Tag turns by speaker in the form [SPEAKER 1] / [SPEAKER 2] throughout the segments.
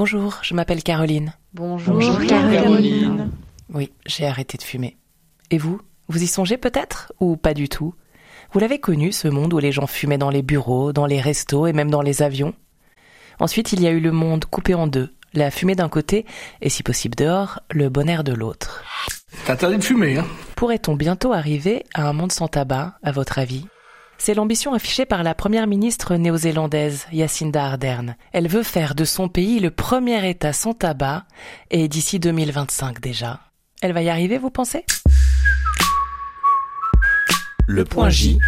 [SPEAKER 1] Bonjour, je m'appelle Caroline.
[SPEAKER 2] Bonjour, Bonjour Caroline.
[SPEAKER 1] Oui, j'ai arrêté de fumer. Et vous Vous y songez peut-être Ou pas du tout? Vous l'avez connu, ce monde où les gens fumaient dans les bureaux, dans les restos et même dans les avions? Ensuite, il y a eu le monde coupé en deux. La fumée d'un côté et, si possible dehors, le bon air de l'autre.
[SPEAKER 3] T'as interdit de fumer, hein
[SPEAKER 1] Pourrait-on bientôt arriver à un monde sans tabac, à votre avis? C'est l'ambition affichée par la première ministre néo-zélandaise, Jacinda Ardern. Elle veut faire de son pays le premier État sans tabac, et d'ici 2025 déjà. Elle va y arriver, vous pensez?
[SPEAKER 4] Le point J.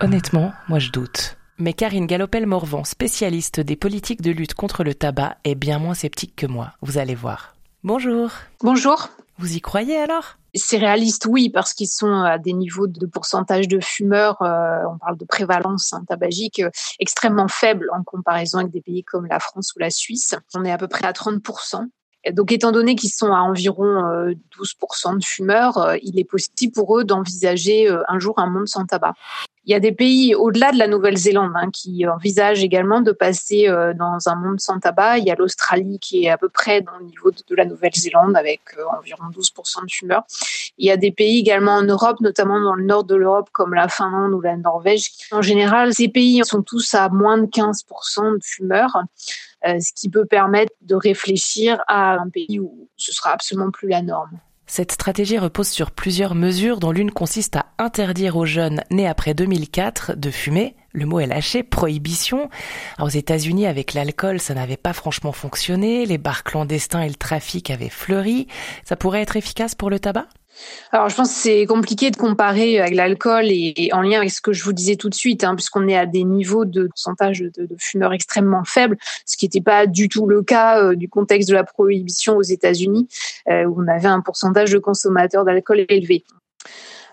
[SPEAKER 1] Honnêtement, moi je doute. Mais Karine Galopel-Morvan, spécialiste des politiques de lutte contre le tabac, est bien moins sceptique que moi. Vous allez voir. Bonjour.
[SPEAKER 2] Bonjour.
[SPEAKER 1] Vous y croyez alors?
[SPEAKER 2] C'est réaliste, oui, parce qu'ils sont à des niveaux de pourcentage de fumeurs, euh, on parle de prévalence hein, tabagique, euh, extrêmement faible en comparaison avec des pays comme la France ou la Suisse. On est à peu près à 30%. Donc, étant donné qu'ils sont à environ 12% euh, de fumeurs, il est possible pour eux d'envisager un jour un monde sans tabac. Il y a des pays au-delà de la Nouvelle-Zélande hein, qui envisagent également de passer euh, dans un monde sans tabac. Il y a l'Australie qui est à peu près dans le niveau de, la Nouvelle-Zélande avec euh, environ 12% de fumeurs. Il y a des pays également en Europe, notamment dans le nord de l'Europe comme la Finlande ou la Norvège. En général, ces pays sont tous à moins de 15% de fumeurs. Euh, ce qui peut permettre de réfléchir à un pays où ce sera absolument plus la norme.
[SPEAKER 1] Cette stratégie repose sur plusieurs mesures dont l'une consiste à interdire aux jeunes nés après 2004 de fumer. Le mot est lâché, prohibition. aux États-Unis, avec l'alcool, ça n'avait pas franchement fonctionné. Les bars clandestins et le trafic avaient fleuri. Ça pourrait être efficace pour le tabac?
[SPEAKER 2] Alors, je pense que c'est compliqué de comparer avec l'alcool et, en lien avec ce que je vous disais tout de suite, hein, puisqu'on est à des niveaux de pourcentage de, fumeurs extrêmement faibles, ce qui n'était pas du tout le cas euh, du contexte de la prohibition aux États-Unis, euh, où on avait un pourcentage de consommateurs d'alcool élevé.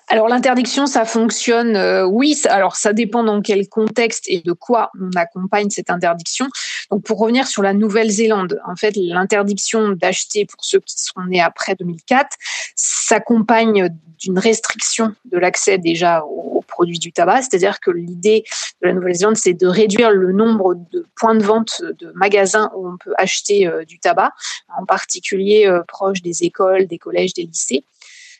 [SPEAKER 2] Alors l'interdiction, ça fonctionne, euh, oui. Alors ça dépend dans quel contexte et de quoi on accompagne cette interdiction. Donc pour revenir sur la Nouvelle-Zélande, en fait l'interdiction d'acheter pour ceux qui sont nés après 2004 s'accompagne d'une restriction de l'accès déjà aux, produits du tabac. C'est-à-dire que l'idée de la Nouvelle-Zélande, c'est de réduire le nombre de points de vente de magasins où on peut acheter euh, du tabac, en particulier euh, proche des écoles, des collèges, des lycées.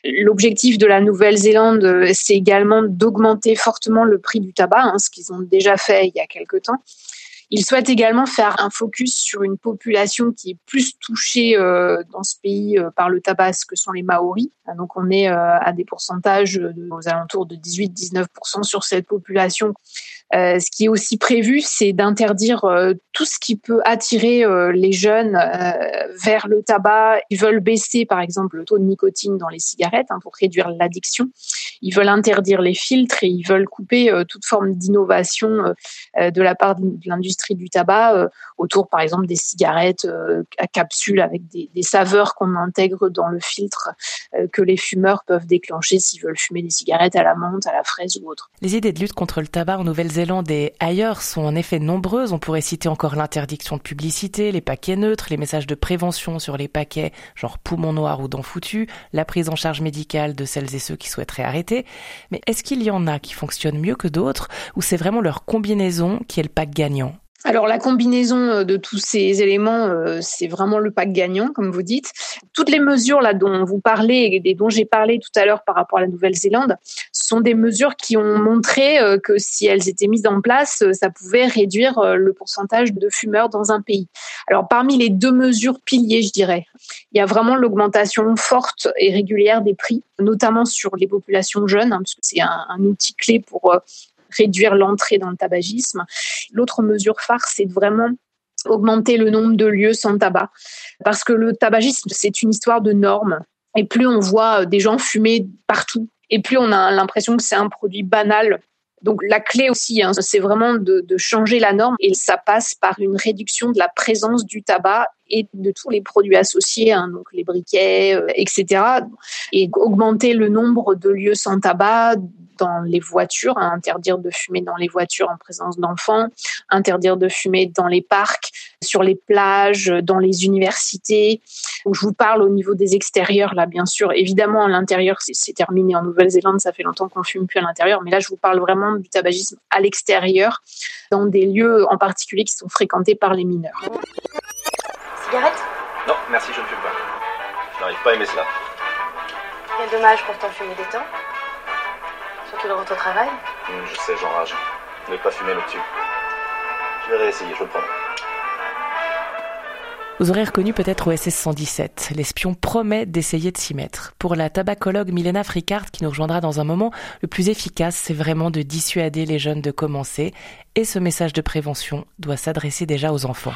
[SPEAKER 2] L'objectif de la Nouvelle-Zélande, euh, c'est également d'augmenter fortement le prix du tabac, hein, ce qu'ils ont déjà fait il y a quelque temps. Ils souhaitent également faire un focus sur une population qui est plus touchée euh, dans ce pays euh, par le tabac, ce que sont les Maoris. Donc on est à des pourcentages aux alentours de 18-19% sur cette population euh, ce qui est aussi prévu, c'est d'interdire euh, tout ce qui peut attirer euh, les jeunes vers le tabac. Ils veulent baisser, par exemple, le taux de nicotine dans les cigarettes hein, pour réduire l'addiction. Ils veulent interdire les filtres et ils veulent couper toute forme d'innovation de la part de l'industrie du tabac autour, par exemple, des cigarettes à capsules avec des, des saveurs qu'on intègre dans le filtre que les fumeurs peuvent déclencher s'ils veulent fumer des cigarettes à la menthe, à la fraise ou autre.
[SPEAKER 1] Les idées de lutte contre le tabac en Nouvelle-Zélande et ailleurs sont en effet nombreuses. On pourrait citer encore l'interdiction de publicité, les paquets neutres, les messages de prévention sur les paquets, genre poumon noir ou dents foutues, la prise en charge médicale de celles et ceux qui souhaiteraient arrêter. Mais est-ce qu'il y en a qui fonctionnent mieux que d'autres ou c'est vraiment leur combinaison qui est le pack gagnant?
[SPEAKER 2] Alors la combinaison euh, de tous ces éléments, euh, c'est vraiment le pack gagnant, comme vous dites. Toutes les mesures là dont vous parlez et dont j'ai parlé tout à l'heure par rapport à la Nouvelle-Zélande sont des mesures qui ont montré euh, que si elles étaient mises en place, ça pouvait réduire le pourcentage de fumeurs dans un pays. Alors parmi les deux mesures piliers, je dirais, il y a vraiment l'augmentation forte et régulière des prix, notamment sur les populations jeunes, hein, parce que c'est un, un, outil clé pour réduire l'entrée dans le tabagisme. L'autre mesure phare, c'est de vraiment augmenter le nombre de lieux sans tabac. Parce que le tabagisme, c'est une histoire de normes. Et plus on voit des gens fumer partout, et plus on a l'impression que c'est un produit banal. Donc la clé aussi, hein, c'est vraiment de, changer la norme et ça passe par une réduction de la présence du tabac et de tous les produits associés, hein, donc les briquets, euh, etc. Et augmenter le nombre de lieux sans tabac, dans les voitures, hein, interdire de fumer dans les voitures en présence d'enfants, interdire de fumer dans les parcs, sur les plages, dans les universités. je vous parle au niveau des extérieurs, là, bien sûr. Évidemment, à l'intérieur, c'est terminé en Nouvelle-Zélande, ça fait longtemps qu'on fume plus à l'intérieur, mais là, je vous parle vraiment du tabagisme à l'extérieur, dans des lieux en particulier qui sont fréquentés par les mineurs.
[SPEAKER 5] Non, merci, je ne fume pas. Je n'arrive pas à aimer cela.
[SPEAKER 6] Quel dommage pour ton fumer des temps. Surtout le au travail.
[SPEAKER 5] Hum, je sais, j'enrage. Ne pas fumer me tue. Je vais réessayer, je le promets.
[SPEAKER 1] Vous aurez reconnu peut-être OSS 117. L'espion promet d'essayer de s'y mettre. Pour la tabacologue Milena Fricard, qui nous rejoindra dans un moment, le plus efficace, c'est vraiment de dissuader les jeunes de commencer. Et ce message de prévention doit s'adresser déjà aux enfants.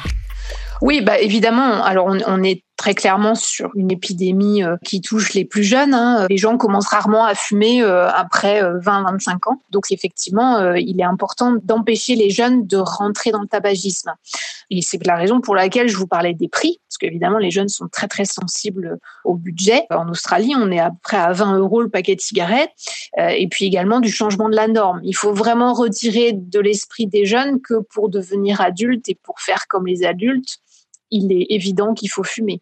[SPEAKER 2] Oui, bah évidemment. Alors on, est très clairement sur une épidémie euh, qui touche les plus jeunes. Hein. Les gens commencent rarement à fumer euh, après 20-25 euh, ans. Donc effectivement, il est important d'empêcher les jeunes de rentrer dans le tabagisme. Et c'est la raison pour laquelle je vous parlais des prix, parce qu'évidemment les jeunes sont très très sensibles au budget. En Australie, on est à près à 20 euros le paquet de cigarettes, et puis également du changement de la norme. Il faut vraiment retirer de l'esprit des jeunes que pour devenir adulte et pour faire comme les adultes, il est évident qu'il faut fumer.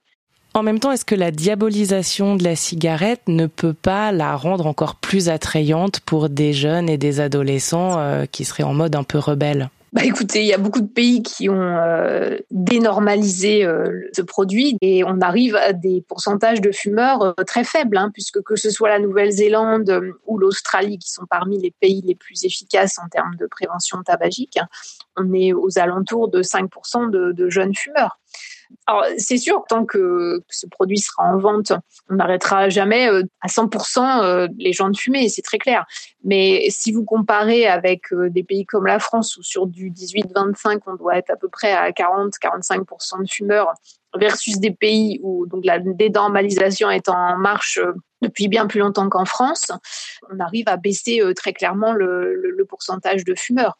[SPEAKER 1] En même temps, est-ce que la diabolisation de la cigarette ne peut pas la rendre encore plus attrayante pour des jeunes et des adolescents euh, qui seraient en mode un peu rebelle?
[SPEAKER 2] Bah écoutez, il y a beaucoup de pays qui ont euh, dénormalisé euh, ce produit et on arrive à des pourcentages de fumeurs très faibles, hein, puisque que ce soit la Nouvelle-Zélande ou l'Australie, qui sont parmi les pays les plus efficaces en termes de prévention tabagique, hein, on est aux alentours de 5% de jeunes fumeurs. Alors, c'est sûr, tant que ce produit sera en vente, on n'arrêtera jamais euh, à 100% euh, les gens de fumer, c'est très clair. Mais si vous comparez avec euh, des pays comme la France, où sur du 18-25, on doit être à peu près à 40-45% de fumeurs, versus des pays où donc la dénormalisation est en marche depuis bien plus longtemps qu'en France, on arrive à baisser très clairement le, le pourcentage de fumeurs.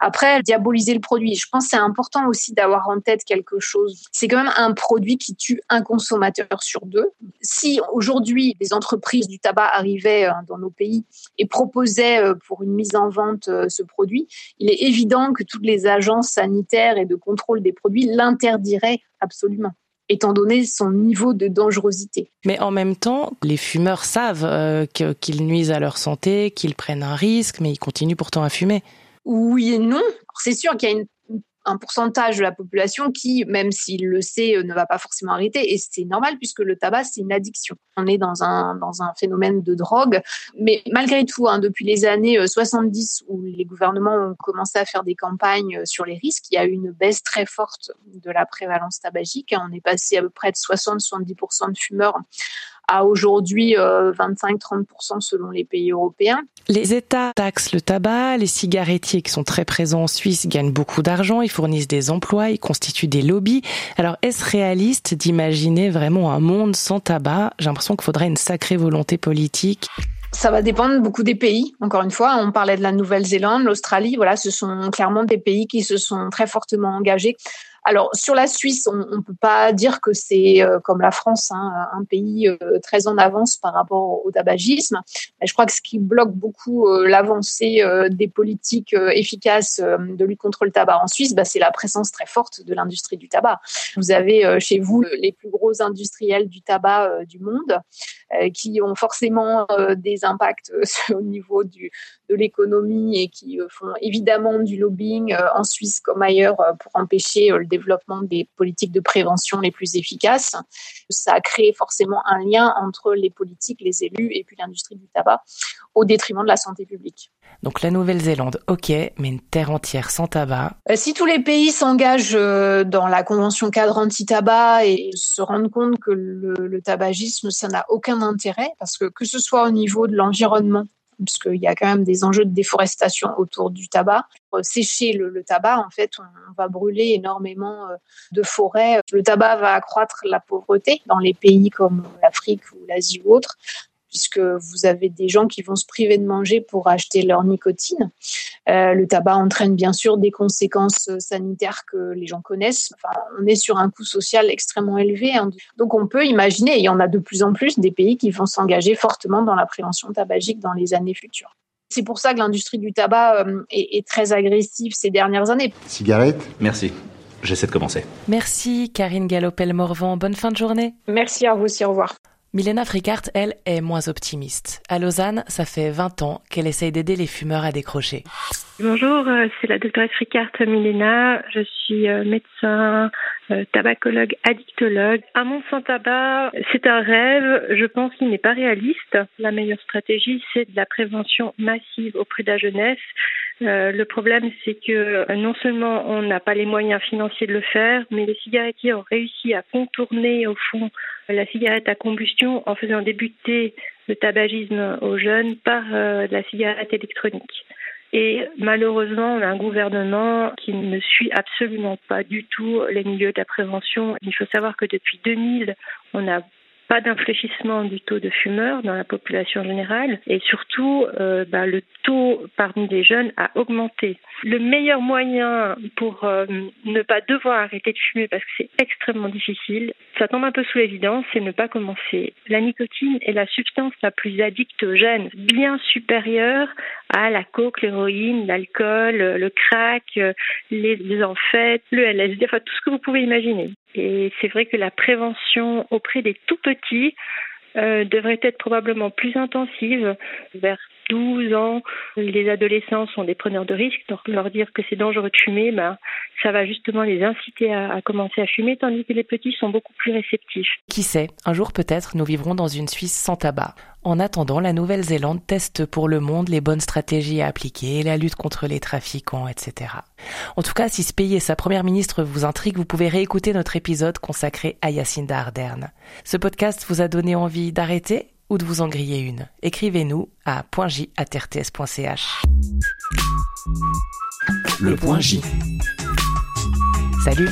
[SPEAKER 2] Après, diaboliser le produit, je pense que c'est important aussi d'avoir en tête quelque chose. C'est quand même un produit qui tue un consommateur sur deux. Si aujourd'hui les entreprises du tabac arrivaient euh, dans nos pays et proposaient euh, pour une mise en vente euh, ce produit, il est évident que toutes les agences sanitaires et de contrôle des produits l'interdiraient absolument étant donné son niveau de dangerosité.
[SPEAKER 1] Mais en même temps, les fumeurs savent qu'ils nuisent à leur santé, qu'ils prennent un risque, mais ils continuent pourtant à fumer.
[SPEAKER 2] Oui et non. C'est sûr qu'il y a une un pourcentage de la population qui, même s'il le sait, euh, ne va pas forcément arrêter. Et c'est normal puisque le tabac, c'est une addiction. On est dans un, dans un phénomène de drogue. Mais malgré tout, hein, depuis les années 70 euh, où les gouvernements ont commencé à faire des campagnes euh, sur les risques, il y a eu une baisse très forte de la prévalence tabagique. On est passé à peu près de 60-70% de fumeurs à aujourd'hui 25-30% selon les pays européens.
[SPEAKER 1] Les États taxent le tabac, les cigarettiers qui sont très présents en Suisse gagnent beaucoup d'argent, fournissent des emplois, ils constituent des lobbies. Alors est-ce réaliste d'imaginer vraiment un monde sans tabac? J'ai l'impression qu'il faudrait une sacrée volonté politique.
[SPEAKER 2] Ça va dépendre beaucoup des pays. Encore une fois, on parlait de la Nouvelle-Zélande, l'Australie. Voilà, ce sont clairement des pays qui se sont très fortement engagés alors sur la Suisse, on ne peut pas dire que c'est euh, comme la France, hein, un pays euh, très en avance par rapport au tabagisme. Je crois que ce qui bloque beaucoup euh, l'avancée des politiques efficaces de lutte contre le tabac en Suisse, bah, c'est la présence très forte de l'industrie du tabac. Vous avez chez vous les plus gros industriels du tabac du monde qui ont forcément des impacts au niveau de l'économie et qui font évidemment du lobbying en Suisse comme ailleurs pour empêcher le développement des politiques de prévention les plus efficaces. Ça a créé forcément un lien entre les politiques, les élus et puis l'industrie du tabac au détriment de la santé publique.
[SPEAKER 1] Donc la Nouvelle-Zélande, ok, mais une terre entière sans tabac.
[SPEAKER 2] Euh, si tous les pays s'engagent euh, dans la convention cadre anti-tabac et se rendent compte que le, le tabagisme, ça n'a aucun intérêt, parce que que ce soit au niveau de l'environnement, parce qu'il y a quand même des enjeux de déforestation autour du tabac. Sécher le, tabac, en fait, on, va brûler énormément euh, de forêts. Le tabac va accroître la pauvreté dans les pays comme l'Afrique ou l'Asie ou autres puisque vous avez des gens qui vont se priver de manger pour acheter leur nicotine. Euh, le tabac entraîne bien sûr des conséquences sanitaires que les gens connaissent. Enfin, on est sur un coût social extrêmement élevé. Hein. Donc on peut imaginer, et il y en a de plus en plus, des pays qui vont s'engager fortement dans la prévention tabagique dans les années futures C'est pour ça que l'industrie du tabac est, est très agressive ces dernières années.
[SPEAKER 7] Cigarette?
[SPEAKER 5] Merci. J'essaie de commencer.
[SPEAKER 1] Merci Karine Galopel-Morvan. Bonne fin de journée.
[SPEAKER 2] Merci à vous aussi. Au revoir.
[SPEAKER 1] Milena Fricart, elle, est moins optimiste. À Lausanne, ça fait 20 ans qu'elle essaye d'aider les fumeurs à décrocher.
[SPEAKER 8] Bonjour, euh, c'est la doctoresse Fricart Milena. Je suis euh, médecin, euh, tabacologue, addictologue. Un monde sans tabac, c'est un rêve. Je pense qu'il n'est pas réaliste. La meilleure stratégie, c'est de la prévention massive auprès de la jeunesse. Le problème, c'est que non seulement on n'a pas les moyens financiers de le faire, mais les cigarettiers ont réussi à contourner au fond la cigarette à combustion en faisant débuter le tabagisme aux jeunes par euh, la cigarette électronique. Et malheureusement, on a un gouvernement qui ne suit absolument pas du tout les milieux de la prévention. Il faut savoir que depuis 2000, on a pas d'infléchissement du taux de fumeurs dans la population générale et surtout euh, bah, le taux parmi les jeunes a augmenté. Le meilleur moyen pour euh, ne pas devoir arrêter de fumer parce que c'est extrêmement difficile, ça tombe un peu sous l'évidence, c'est ne pas commencer. La nicotine est la substance la plus addictogène, bien supérieure à la coke, l'héroïne, l'alcool, le crack, les, les amphètes, le LSD, enfin tout ce que vous pouvez imaginer. Et c'est vrai que la prévention auprès des tout petits euh, devrait être probablement plus intensive vers 12 ans. Les adolescents sont des preneurs de risques, donc leur dire que c'est dangereux de fumer, ben, ça va justement les inciter à, à, commencer à fumer, tandis que les petits sont beaucoup plus réceptifs.
[SPEAKER 1] Qui sait, un jour peut-être nous vivrons dans une Suisse sans tabac. En attendant, la Nouvelle-Zélande teste pour le monde les bonnes stratégies à appliquer, la lutte contre les trafiquants, etc. En tout cas, si ce pays et sa première ministre vous intriguent, vous pouvez réécouter notre épisode consacré à Yacinda Ardern. Ce podcast vous a donné envie d'arrêter? Ou de vous en griller une. Écrivez-nous à .j@rts.ch.
[SPEAKER 4] Le point J.
[SPEAKER 1] Salut